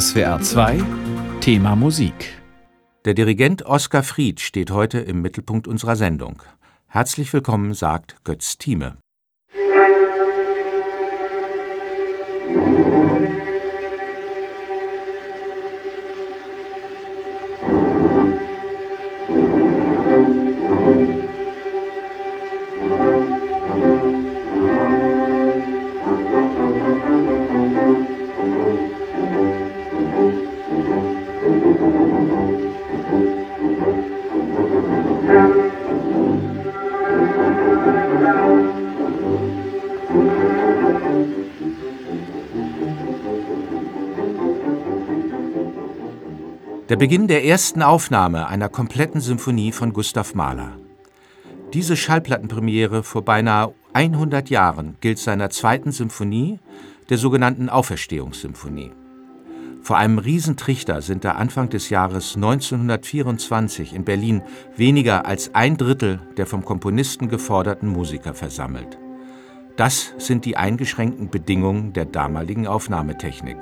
SWR 2 Thema Musik Der Dirigent Oskar Fried steht heute im Mittelpunkt unserer Sendung. Herzlich willkommen, sagt Götz Thieme. Der Beginn der ersten Aufnahme einer kompletten Symphonie von Gustav Mahler. Diese Schallplattenpremiere vor beinahe 100 Jahren gilt seiner zweiten Symphonie, der sogenannten Auferstehungssymphonie. Vor einem Riesentrichter sind da Anfang des Jahres 1924 in Berlin weniger als ein Drittel der vom Komponisten geforderten Musiker versammelt. Das sind die eingeschränkten Bedingungen der damaligen Aufnahmetechnik.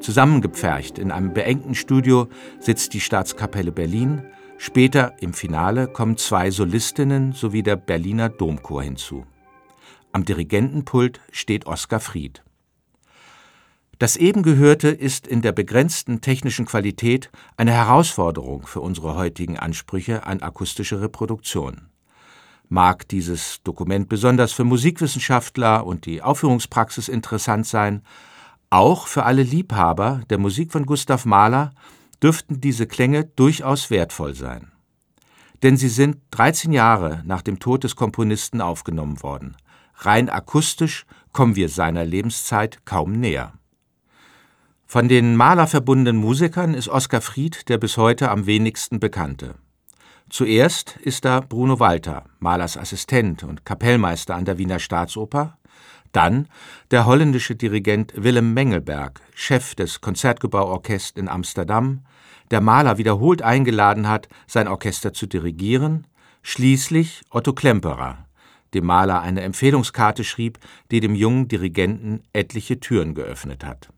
Zusammengepfercht in einem beengten Studio sitzt die Staatskapelle Berlin, später im Finale kommen zwei Solistinnen sowie der Berliner Domchor hinzu. Am Dirigentenpult steht Oskar Fried. Das eben Gehörte ist in der begrenzten technischen Qualität eine Herausforderung für unsere heutigen Ansprüche an akustische Reproduktion. Mag dieses Dokument besonders für Musikwissenschaftler und die Aufführungspraxis interessant sein, auch für alle Liebhaber der Musik von Gustav Mahler dürften diese Klänge durchaus wertvoll sein. Denn sie sind 13 Jahre nach dem Tod des Komponisten aufgenommen worden. Rein akustisch kommen wir seiner Lebenszeit kaum näher. Von den Mahler verbundenen Musikern ist Oskar Fried der bis heute am wenigsten bekannte. Zuerst ist da Bruno Walter, Mahlers Assistent und Kapellmeister an der Wiener Staatsoper, dann der holländische Dirigent Willem Mengelberg, Chef des Konzertgebauorchesters in Amsterdam, der Mahler wiederholt eingeladen hat, sein Orchester zu dirigieren, schließlich Otto Klemperer, dem Mahler eine Empfehlungskarte schrieb, die dem jungen Dirigenten etliche Türen geöffnet hat.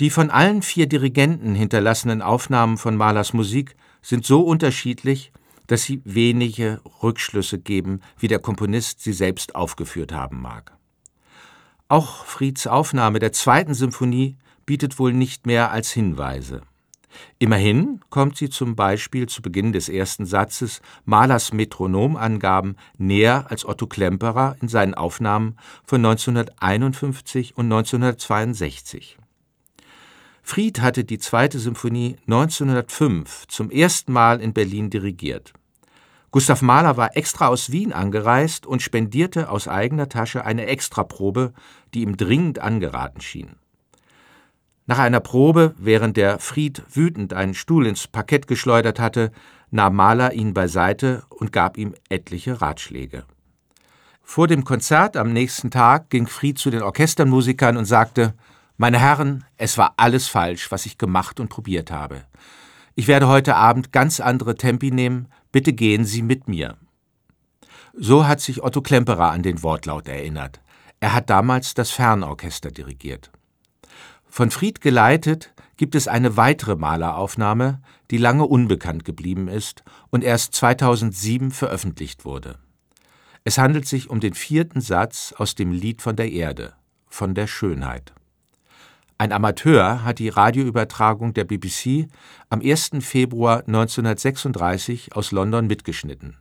Die von allen vier Dirigenten hinterlassenen Aufnahmen von Mahlers Musik sind so unterschiedlich, dass sie wenige Rückschlüsse geben, wie der Komponist sie selbst aufgeführt haben mag. Auch Frieds Aufnahme der zweiten Symphonie bietet wohl nicht mehr als Hinweise. Immerhin kommt sie zum Beispiel zu Beginn des ersten Satzes Mahlers Metronomangaben näher als Otto Klemperer in seinen Aufnahmen von 1951 und 1962. Fried hatte die zweite Symphonie 1905 zum ersten Mal in Berlin dirigiert. Gustav Mahler war extra aus Wien angereist und spendierte aus eigener Tasche eine Extraprobe, die ihm dringend angeraten schien. Nach einer Probe, während der Fried wütend einen Stuhl ins Parkett geschleudert hatte, nahm Mahler ihn beiseite und gab ihm etliche Ratschläge. Vor dem Konzert am nächsten Tag ging Fried zu den Orchestermusikern und sagte meine Herren, es war alles falsch, was ich gemacht und probiert habe. Ich werde heute Abend ganz andere Tempi nehmen, bitte gehen Sie mit mir. So hat sich Otto Klemperer an den Wortlaut erinnert. Er hat damals das Fernorchester dirigiert. Von Fried geleitet gibt es eine weitere Maleraufnahme, die lange unbekannt geblieben ist und erst 2007 veröffentlicht wurde. Es handelt sich um den vierten Satz aus dem Lied von der Erde, von der Schönheit. Ein Amateur hat die Radioübertragung der BBC am 1. Februar 1936 aus London mitgeschnitten.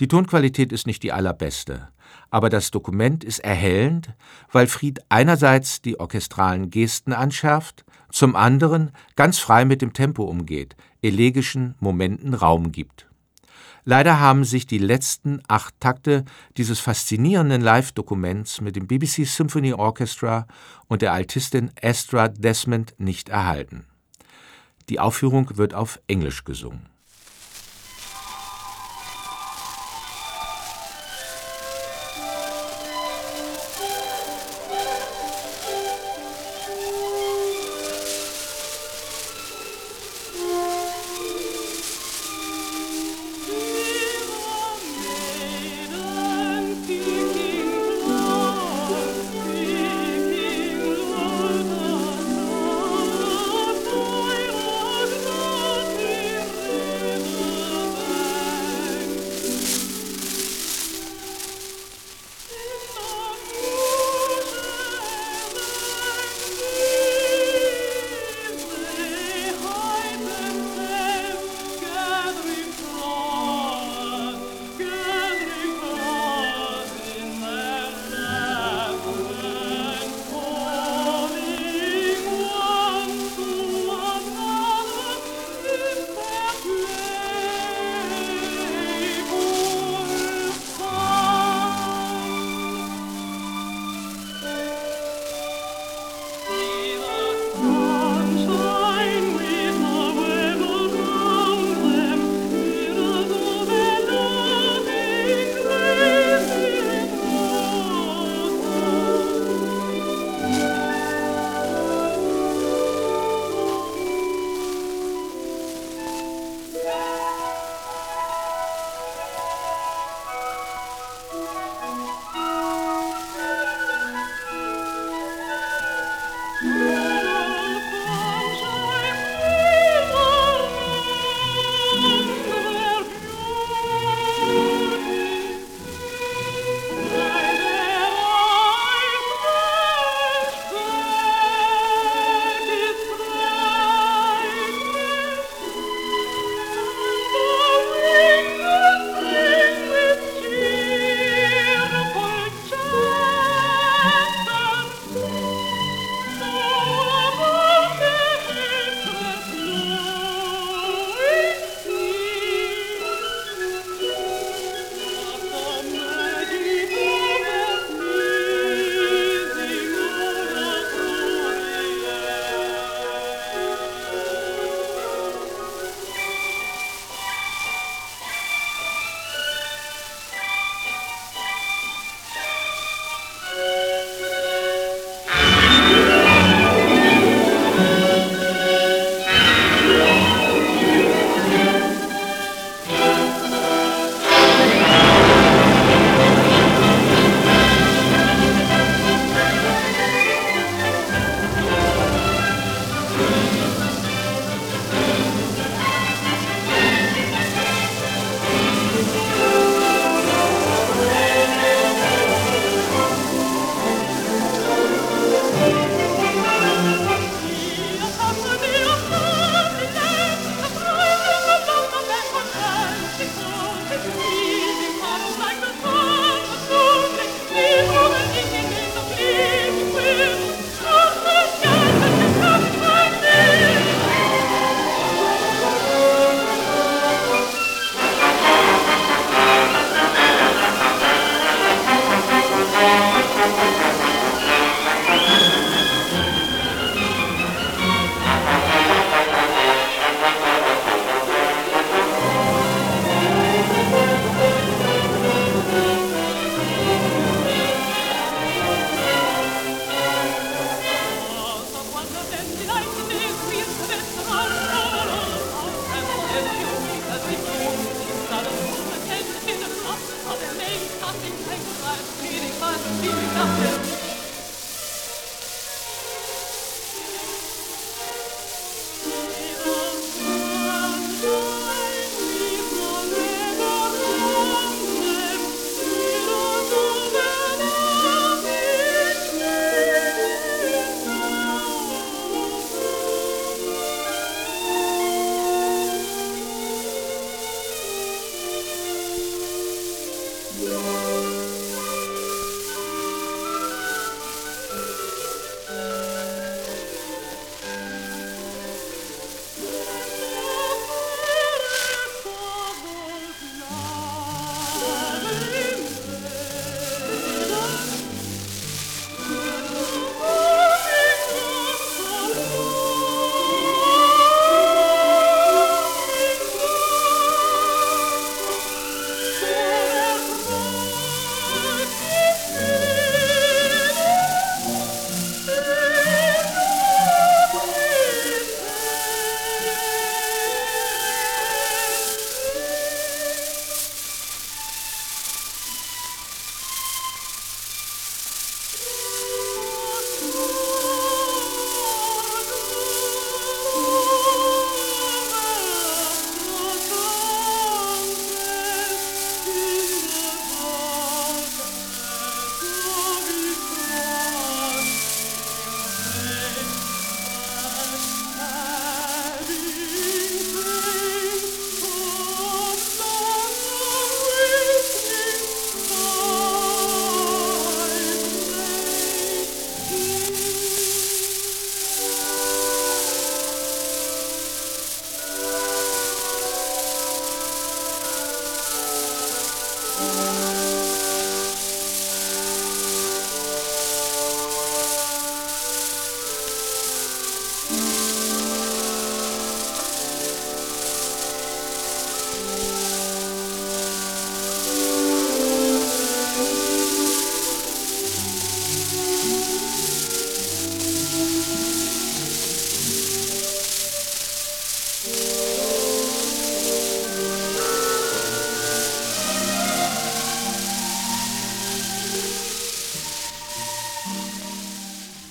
Die Tonqualität ist nicht die allerbeste, aber das Dokument ist erhellend, weil Fried einerseits die orchestralen Gesten anschärft, zum anderen ganz frei mit dem Tempo umgeht, elegischen Momenten Raum gibt Leider haben sich die letzten acht Takte dieses faszinierenden Live-Dokuments mit dem BBC Symphony Orchestra und der Altistin Astra Desmond nicht erhalten. Die Aufführung wird auf Englisch gesungen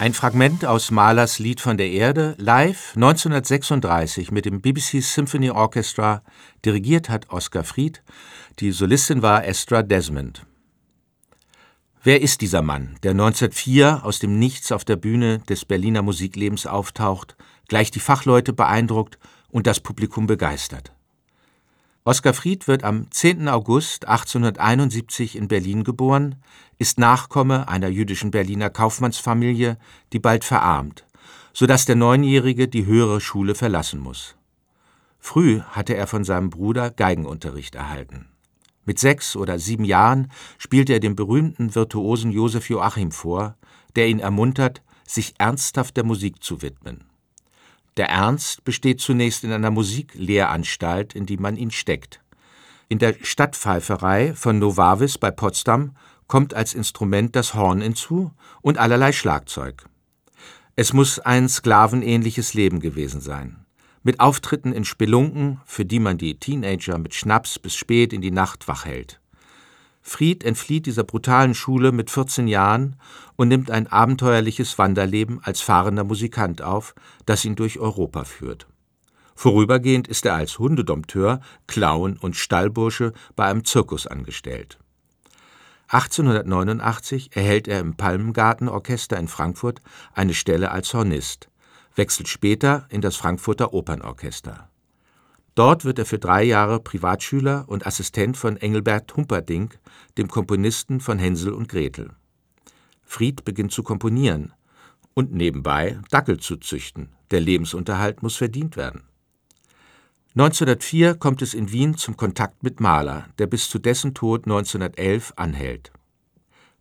Ein Fragment aus Mahlers Lied von der Erde, live 1936 mit dem BBC Symphony Orchestra, dirigiert hat Oskar Fried, die Solistin war Estra Desmond. Wer ist dieser Mann, der 1904 aus dem Nichts auf der Bühne des Berliner Musiklebens auftaucht, gleich die Fachleute beeindruckt und das Publikum begeistert? Oskar Fried wird am 10. August 1871 in Berlin geboren, ist Nachkomme einer jüdischen Berliner Kaufmannsfamilie, die bald verarmt, so dass der Neunjährige die höhere Schule verlassen muss. Früh hatte er von seinem Bruder Geigenunterricht erhalten. Mit sechs oder sieben Jahren spielte er dem berühmten Virtuosen Josef Joachim vor, der ihn ermuntert, sich ernsthaft der Musik zu widmen. Der Ernst besteht zunächst in einer Musiklehranstalt, in die man ihn steckt. In der Stadtpfeiferei von Novavis bei Potsdam kommt als Instrument das Horn hinzu und allerlei Schlagzeug. Es muss ein sklavenähnliches Leben gewesen sein. Mit Auftritten in Spelunken, für die man die Teenager mit Schnaps bis spät in die Nacht wach hält. Fried entflieht dieser brutalen Schule mit 14 Jahren und nimmt ein abenteuerliches Wanderleben als fahrender Musikant auf, das ihn durch Europa führt. Vorübergehend ist er als Hundedompteur, Clown und Stallbursche bei einem Zirkus angestellt. 1889 erhält er im Palmengartenorchester in Frankfurt eine Stelle als Hornist, wechselt später in das Frankfurter Opernorchester. Dort wird er für drei Jahre Privatschüler und Assistent von Engelbert Humperdinck, dem Komponisten von Hänsel und Gretel. Fried beginnt zu komponieren und nebenbei Dackel zu züchten, der Lebensunterhalt muss verdient werden. 1904 kommt es in Wien zum Kontakt mit Mahler, der bis zu dessen Tod 1911 anhält.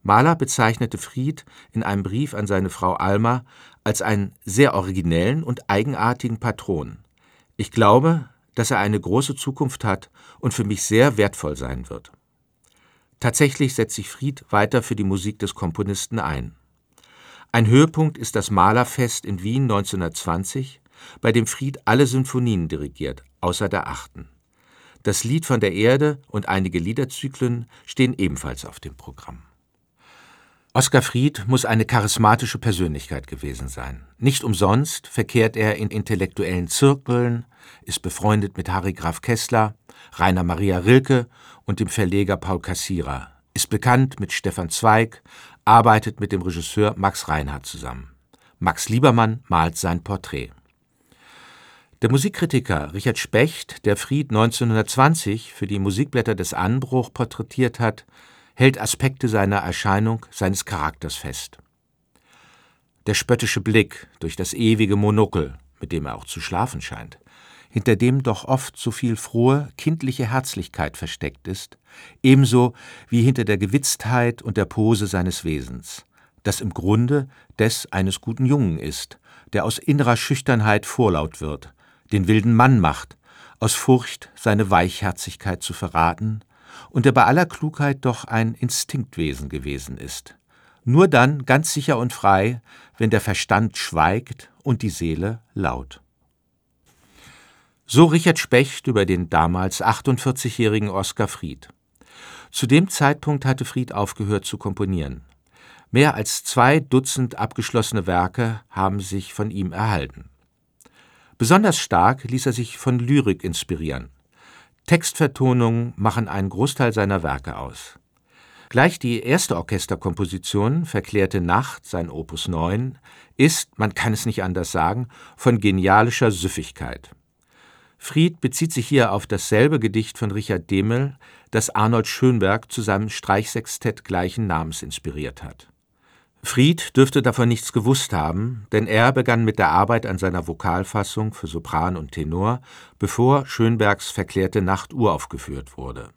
Mahler bezeichnete Fried in einem Brief an seine Frau Alma als einen sehr originellen und eigenartigen Patron. Ich glaube, dass er eine große Zukunft hat und für mich sehr wertvoll sein wird. Tatsächlich setzt sich Fried weiter für die Musik des Komponisten ein. Ein Höhepunkt ist das Malerfest in Wien 1920, bei dem Fried alle Sinfonien dirigiert, außer der achten. Das Lied von der Erde und einige Liederzyklen stehen ebenfalls auf dem Programm. Oskar Fried muss eine charismatische Persönlichkeit gewesen sein. Nicht umsonst verkehrt er in intellektuellen Zirkeln, ist befreundet mit Harry Graf Kessler, Rainer Maria Rilke und dem Verleger Paul Kassierer, ist bekannt mit Stefan Zweig, arbeitet mit dem Regisseur Max Reinhardt zusammen. Max Liebermann malt sein Porträt. Der Musikkritiker Richard Specht, der Fried 1920 für die Musikblätter des Anbruch porträtiert hat, hält Aspekte seiner Erscheinung, seines Charakters fest. Der spöttische Blick durch das ewige Monokel, mit dem er auch zu schlafen scheint, hinter dem doch oft so viel frohe, kindliche Herzlichkeit versteckt ist, ebenso wie hinter der Gewitztheit und der Pose seines Wesens, das im Grunde des eines guten Jungen ist, der aus innerer Schüchternheit vorlaut wird, den wilden Mann macht, aus Furcht, seine Weichherzigkeit zu verraten, und der bei aller Klugheit doch ein Instinktwesen gewesen ist. Nur dann ganz sicher und frei, wenn der Verstand schweigt und die Seele laut. So Richard Specht über den damals 48-jährigen Oskar Fried. Zu dem Zeitpunkt hatte Fried aufgehört zu komponieren. Mehr als zwei Dutzend abgeschlossene Werke haben sich von ihm erhalten. Besonders stark ließ er sich von Lyrik inspirieren. Textvertonungen machen einen Großteil seiner Werke aus. Gleich die erste Orchesterkomposition, Verklärte Nacht, sein Opus 9, ist, man kann es nicht anders sagen, von genialischer Süffigkeit. Fried bezieht sich hier auf dasselbe Gedicht von Richard Demel, das Arnold Schönberg zu seinem Streichsextett gleichen Namens inspiriert hat. Fried dürfte davon nichts gewusst haben, denn er begann mit der Arbeit an seiner Vokalfassung für Sopran und Tenor, bevor Schönbergs Verklärte Nacht uraufgeführt wurde.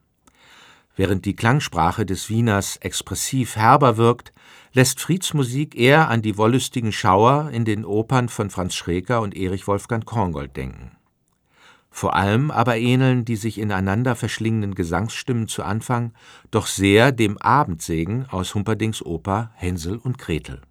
Während die Klangsprache des Wieners expressiv herber wirkt, lässt Frieds Musik eher an die wollüstigen Schauer in den Opern von Franz Schreker und Erich Wolfgang Korngold denken. Vor allem aber ähneln die sich ineinander verschlingenden Gesangsstimmen zu Anfang doch sehr dem Abendsegen aus Humperdings Oper Hänsel und Gretel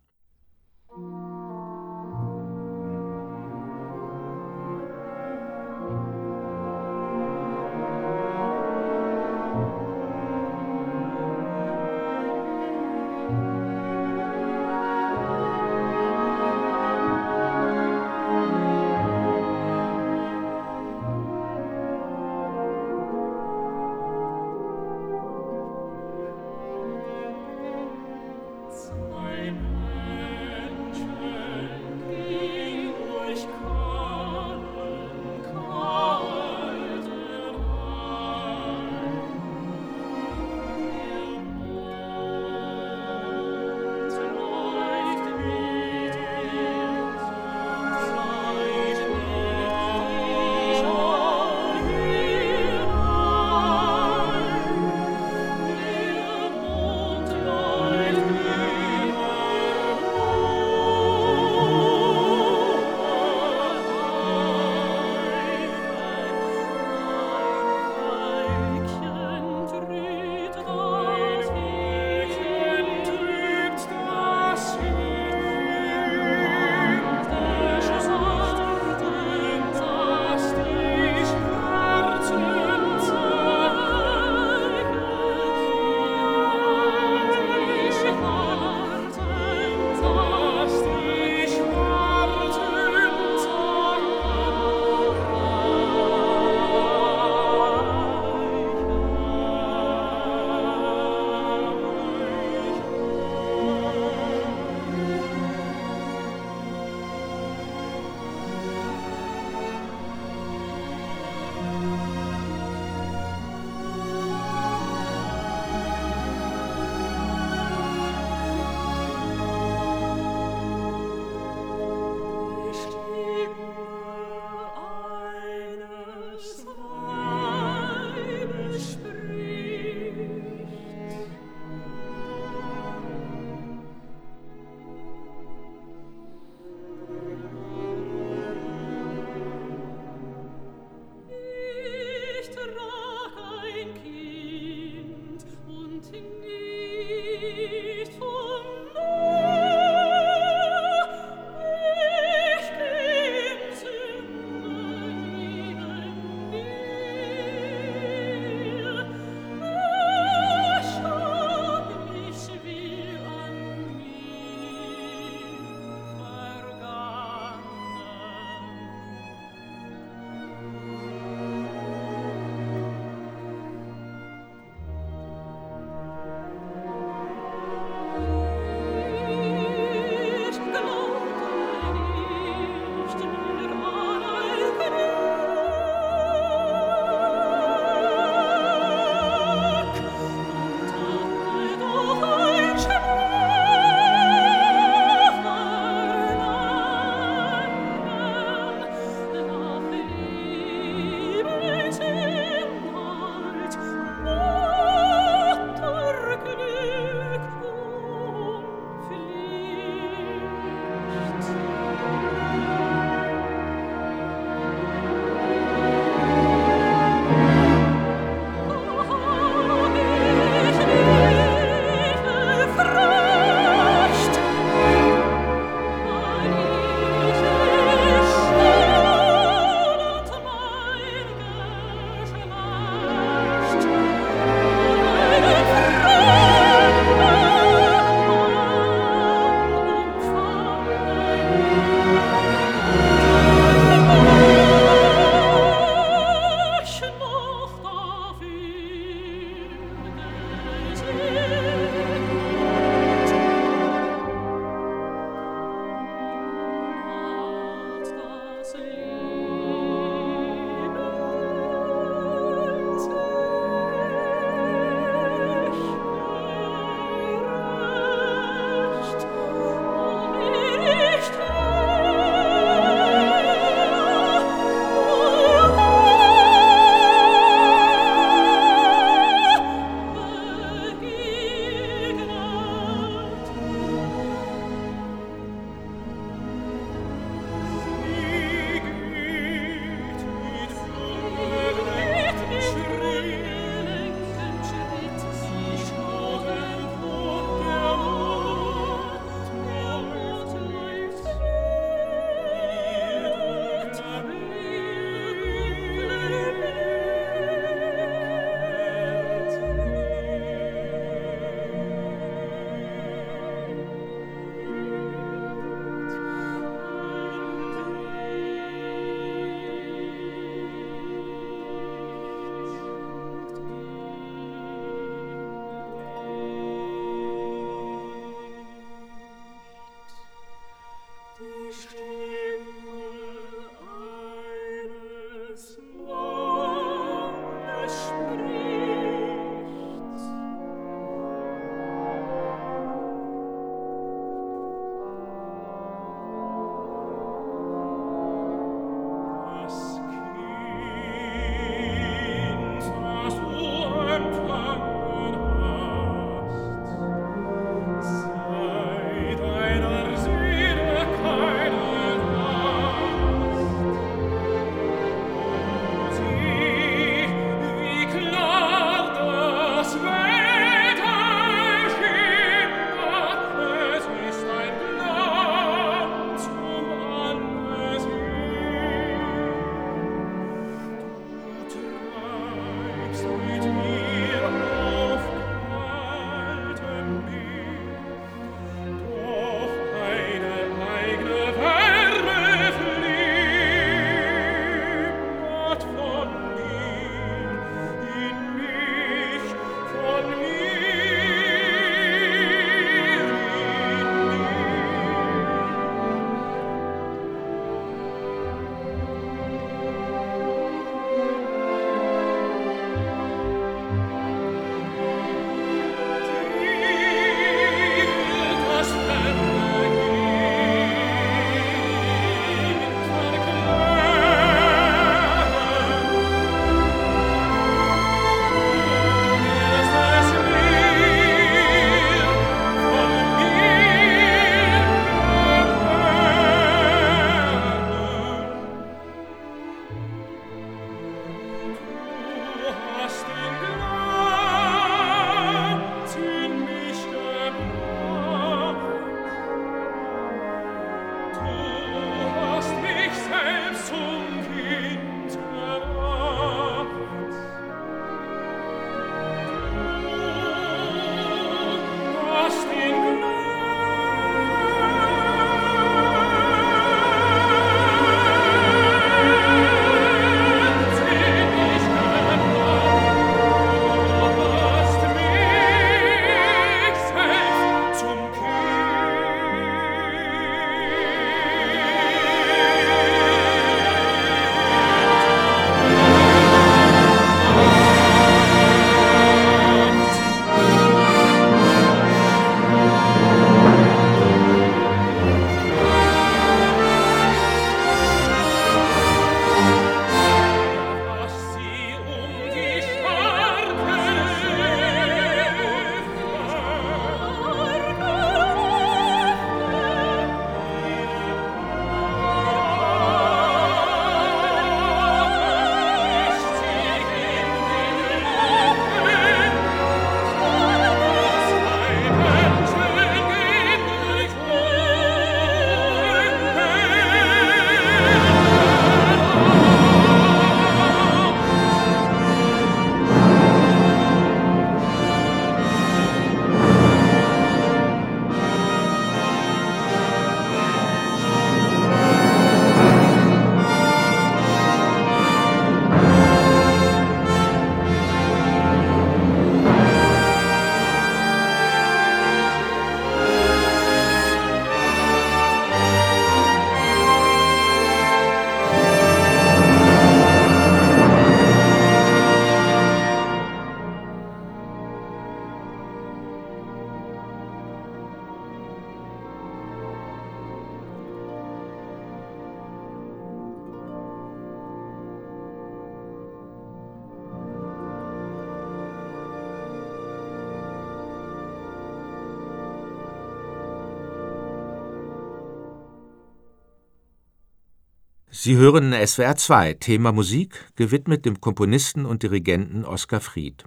Sie hören SWR 2, Thema Musik, gewidmet dem Komponisten und Dirigenten Oskar Fried.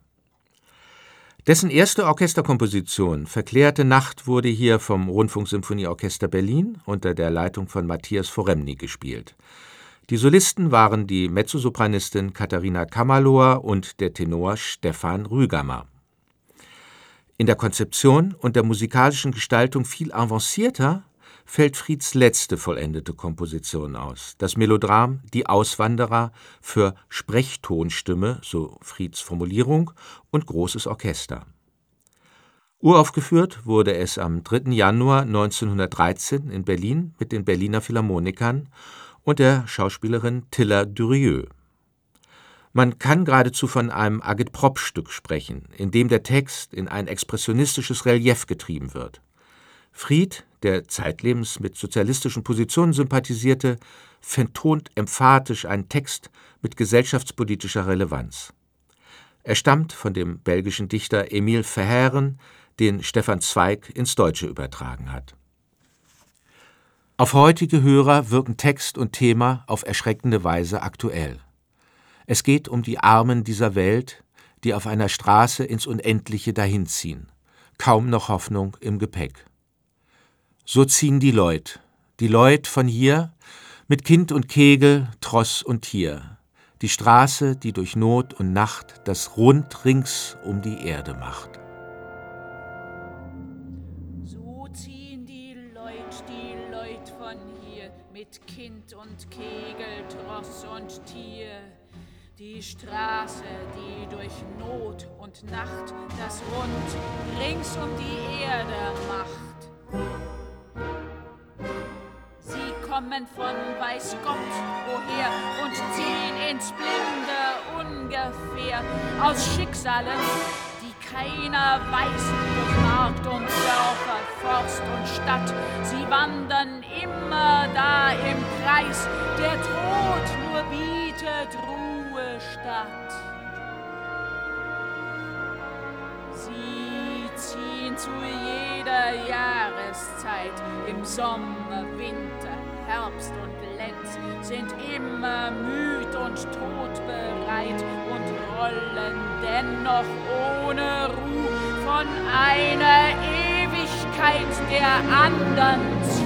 Dessen erste Orchesterkomposition Verklärte Nacht wurde hier vom Rundfunksymphonieorchester Berlin unter der Leitung von Matthias Foremny gespielt. Die Solisten waren die Mezzosopranistin Katharina Kammerlohr und der Tenor Stefan Rügamer. In der Konzeption und der musikalischen Gestaltung viel avancierter fällt Frieds letzte vollendete Komposition aus, das Melodram Die Auswanderer für Sprechtonstimme, so Frieds Formulierung, und großes Orchester. Uraufgeführt wurde es am 3. Januar 1913 in Berlin mit den Berliner Philharmonikern und der Schauspielerin Tilla Durieux. Man kann geradezu von einem Agitprop-Stück sprechen, in dem der Text in ein expressionistisches Relief getrieben wird. Fried, der zeitlebens mit sozialistischen Positionen sympathisierte, vertont emphatisch einen Text mit gesellschaftspolitischer Relevanz. Er stammt von dem belgischen Dichter Emile Verhaeren, den Stefan Zweig ins Deutsche übertragen hat. Auf heutige Hörer wirken Text und Thema auf erschreckende Weise aktuell. Es geht um die Armen dieser Welt, die auf einer Straße ins Unendliche dahinziehen. Kaum noch Hoffnung im Gepäck. So ziehen die Leut, die Leut von hier, mit Kind und Kegel, Tross und Tier. Die Straße, die durch Not und Nacht das Rund rings um die Erde macht. mit Kind und Kegel, Tross und Tier. Die Straße, die durch Not und Nacht das Rund rings um die Erde macht. Sie kommen von weiß Gott woher und ziehen ins Blinde ungefähr aus Schicksalen, keiner weiß, durch Markt und Dörfer, Forst und Stadt. Sie wandern immer da im Kreis, der Tod nur bietet Ruhe statt. Sie zu jeder Jahreszeit, im Sommer, Winter, Herbst und Lenz, sind immer müd und todbereit und rollen dennoch ohne Ruhe von einer Ewigkeit der andern zu.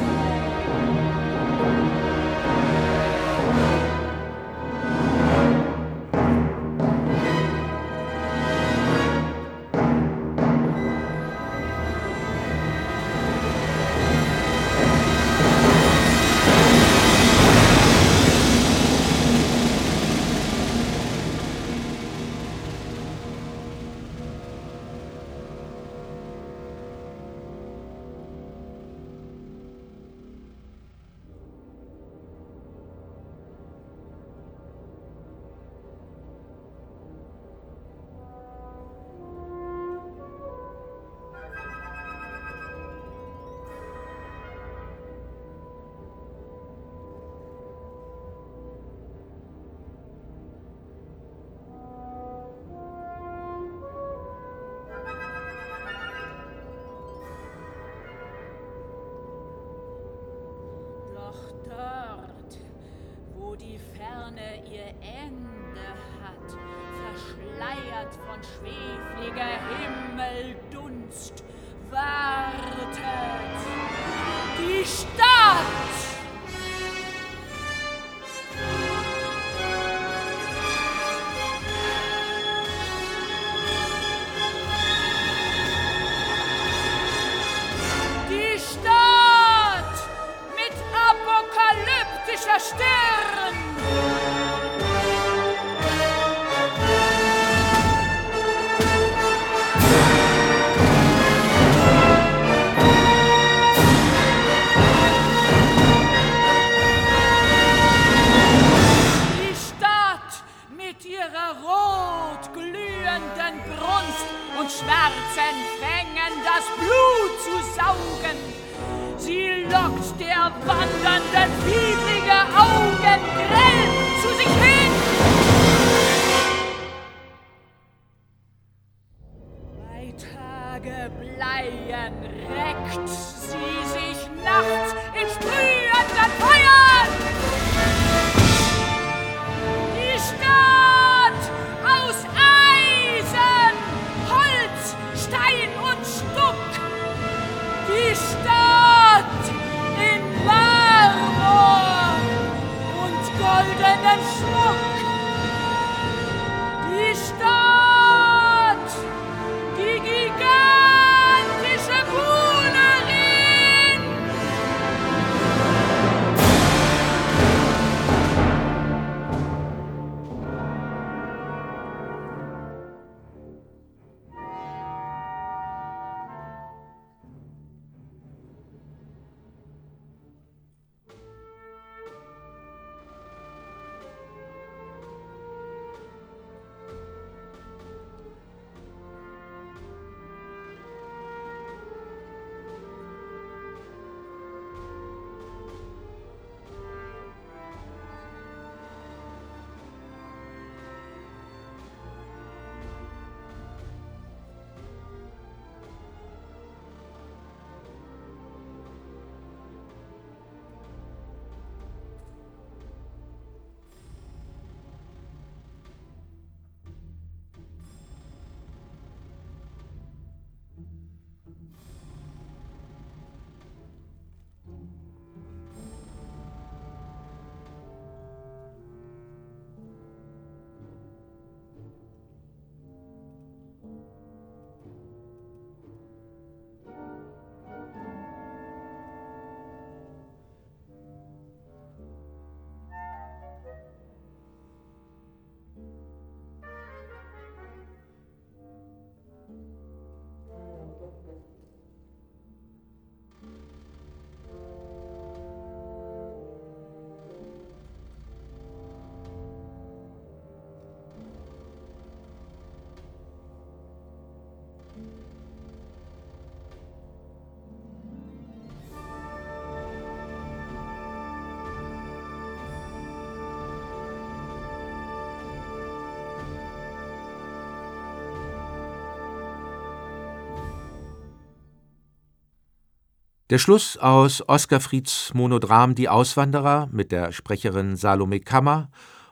Der Schluss aus Oskar Frieds Monodram Die Auswanderer mit der Sprecherin Salome Kammer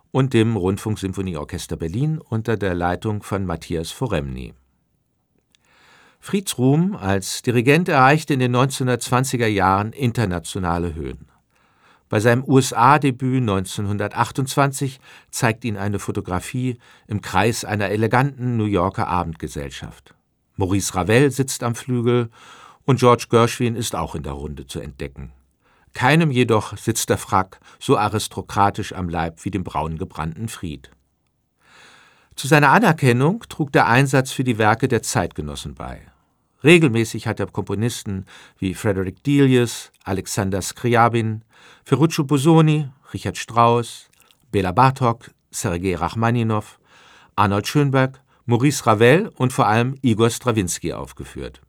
und dem Rundfunksymphonieorchester Berlin unter der Leitung von Matthias Foremny. Frieds Ruhm als Dirigent erreichte in den 1920er Jahren internationale Höhen. Bei seinem USA-Debüt 1928 zeigt ihn eine Fotografie im Kreis einer eleganten New Yorker Abendgesellschaft. Maurice Ravel sitzt am Flügel und George Gershwin ist auch in der Runde zu entdecken. Keinem jedoch sitzt der Frack so aristokratisch am Leib wie dem braun gebrannten Fried. Zu seiner Anerkennung trug der Einsatz für die Werke der Zeitgenossen bei. Regelmäßig hat er Komponisten wie Frederick Delius, Alexander Scriabin, Ferruccio Busoni, Richard Strauss, Bela Bartok, Sergei Rachmaninow, Arnold Schönberg, Maurice Ravel und vor allem Igor Strawinski aufgeführt.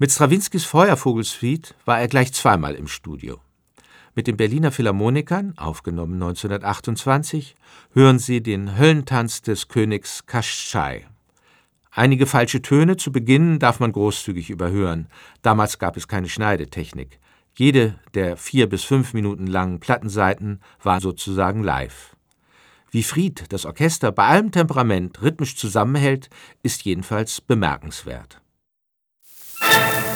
Mit Strawinskys Feuervogelsuite war er gleich zweimal im Studio. Mit den Berliner Philharmonikern, aufgenommen 1928, hören Sie den Höllentanz des Königs Kaschai. Einige falsche Töne zu Beginn darf man großzügig überhören. Damals gab es keine Schneidetechnik. Jede der vier bis fünf Minuten langen Plattenseiten war sozusagen live. Wie Fried das Orchester bei allem Temperament rhythmisch zusammenhält, ist jedenfalls bemerkenswert. Thank you.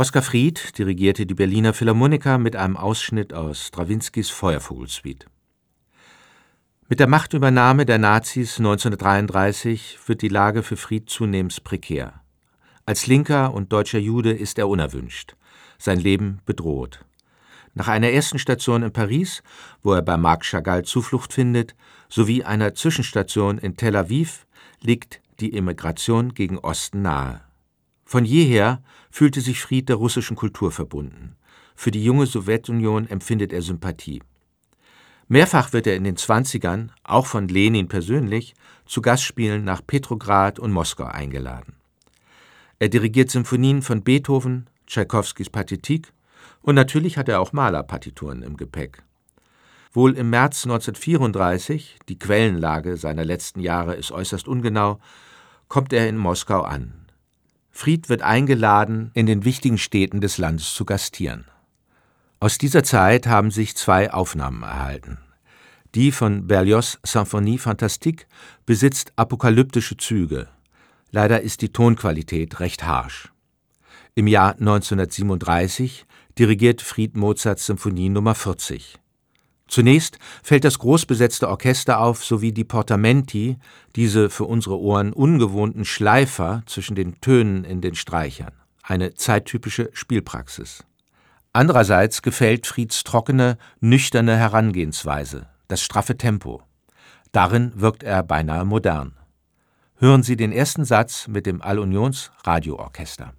Oskar Fried dirigierte die Berliner Philharmoniker mit einem Ausschnitt aus Strawinskys Feuervogelsuite. Mit der Machtübernahme der Nazis 1933 wird die Lage für Fried zunehmend prekär. Als Linker und deutscher Jude ist er unerwünscht, sein Leben bedroht. Nach einer ersten Station in Paris, wo er bei Marc Chagall Zuflucht findet, sowie einer Zwischenstation in Tel Aviv liegt die Emigration gegen Osten nahe. Von jeher fühlte sich Fried der russischen Kultur verbunden. Für die junge Sowjetunion empfindet er Sympathie. Mehrfach wird er in den Zwanzigern, auch von Lenin persönlich, zu Gastspielen nach Petrograd und Moskau eingeladen. Er dirigiert Symphonien von Beethoven, Tschaikowskis Partitik und natürlich hat er auch Malerpartituren im Gepäck. Wohl im März 1934, die Quellenlage seiner letzten Jahre ist äußerst ungenau, kommt er in Moskau an. Fried wird eingeladen, in den wichtigen Städten des Landes zu gastieren. Aus dieser Zeit haben sich zwei Aufnahmen erhalten. Die von Berlioz Symphonie Fantastique besitzt apokalyptische Züge. Leider ist die Tonqualität recht harsch. Im Jahr 1937 dirigiert Fried Mozarts Symphonie Nummer 40. Zunächst fällt das großbesetzte Orchester auf sowie die Portamenti, diese für unsere Ohren ungewohnten Schleifer zwischen den Tönen in den Streichern, eine zeittypische Spielpraxis. Andererseits gefällt Frieds trockene, nüchterne Herangehensweise, das straffe Tempo. Darin wirkt er beinahe modern. Hören Sie den ersten Satz mit dem Allunions Radioorchester.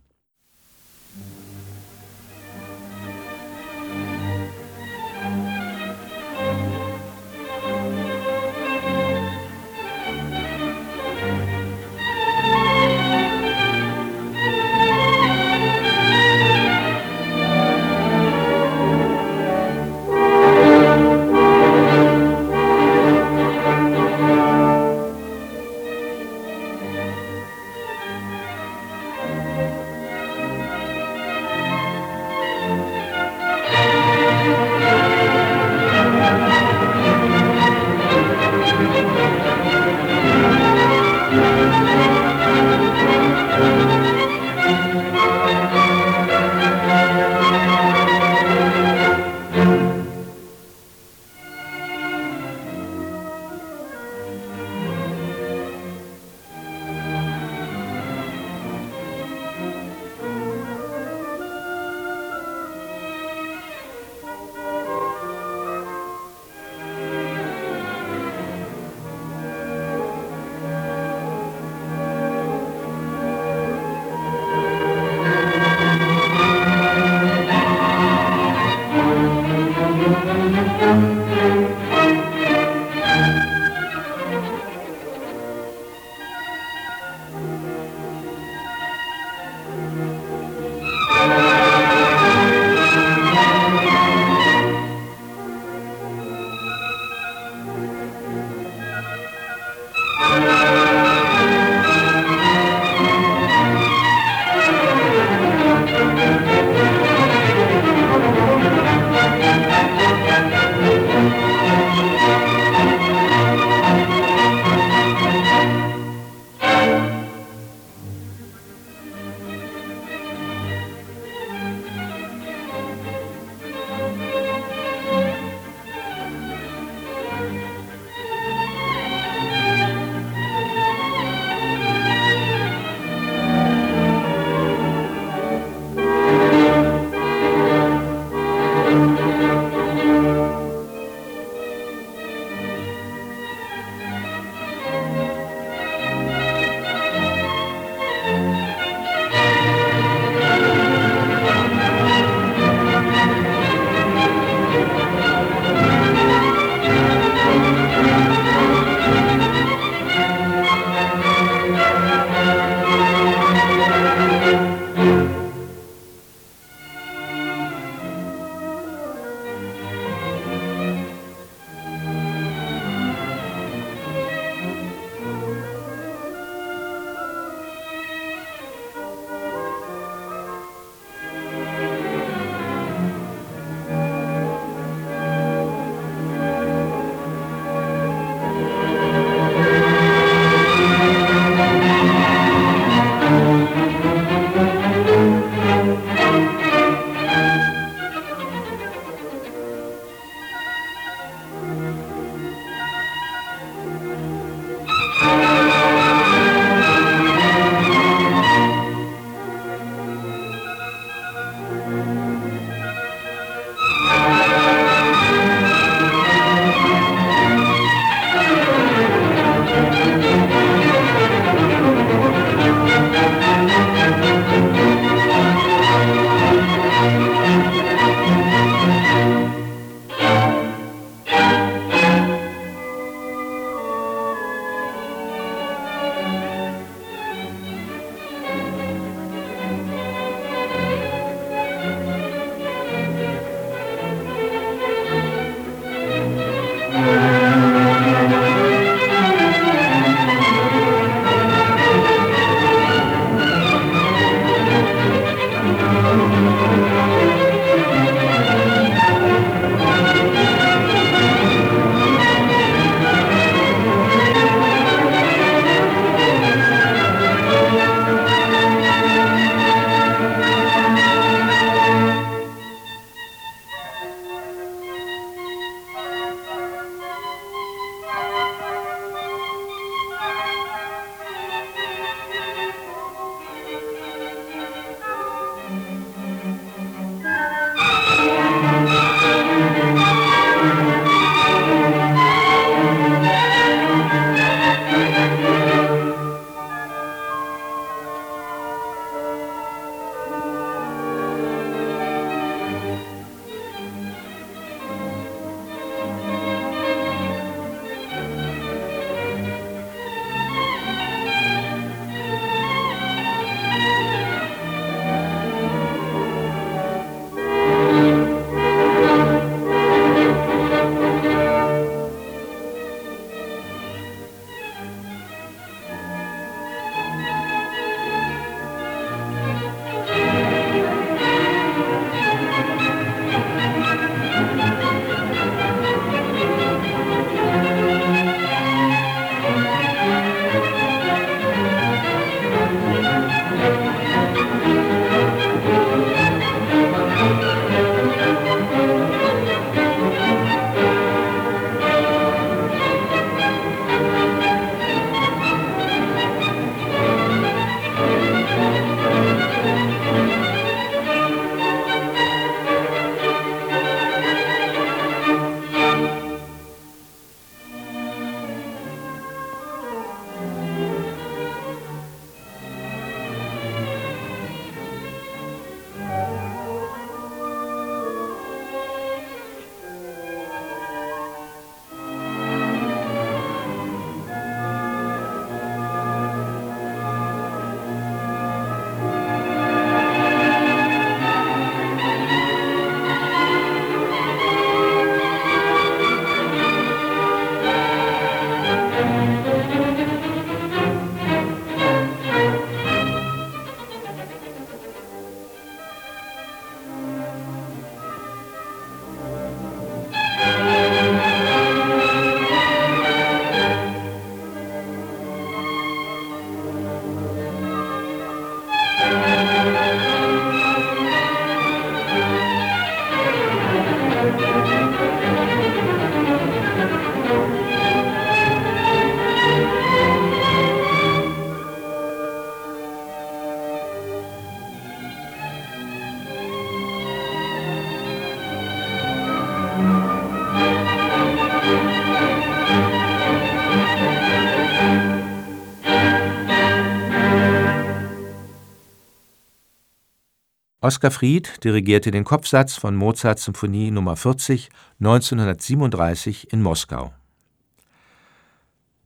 Oskar Fried dirigierte den Kopfsatz von Mozarts Symphonie Nr. 40 1937 in Moskau.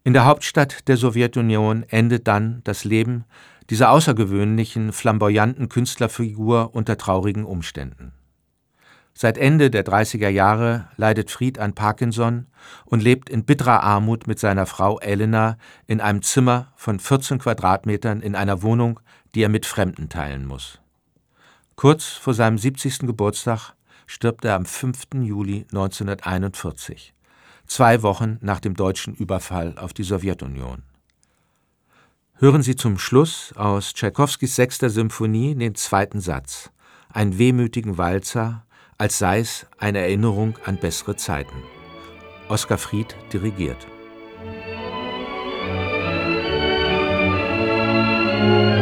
In der Hauptstadt der Sowjetunion endet dann das Leben dieser außergewöhnlichen, flamboyanten Künstlerfigur unter traurigen Umständen. Seit Ende der 30er Jahre leidet Fried an Parkinson und lebt in bitterer Armut mit seiner Frau Elena in einem Zimmer von 14 Quadratmetern in einer Wohnung, die er mit Fremden teilen muss. Kurz vor seinem 70. Geburtstag stirbt er am 5. Juli 1941, zwei Wochen nach dem deutschen Überfall auf die Sowjetunion. Hören Sie zum Schluss aus Tschaikowskis sechster Symphonie den zweiten Satz, einen wehmütigen Walzer, als sei es eine Erinnerung an bessere Zeiten. Oskar Fried dirigiert. Musik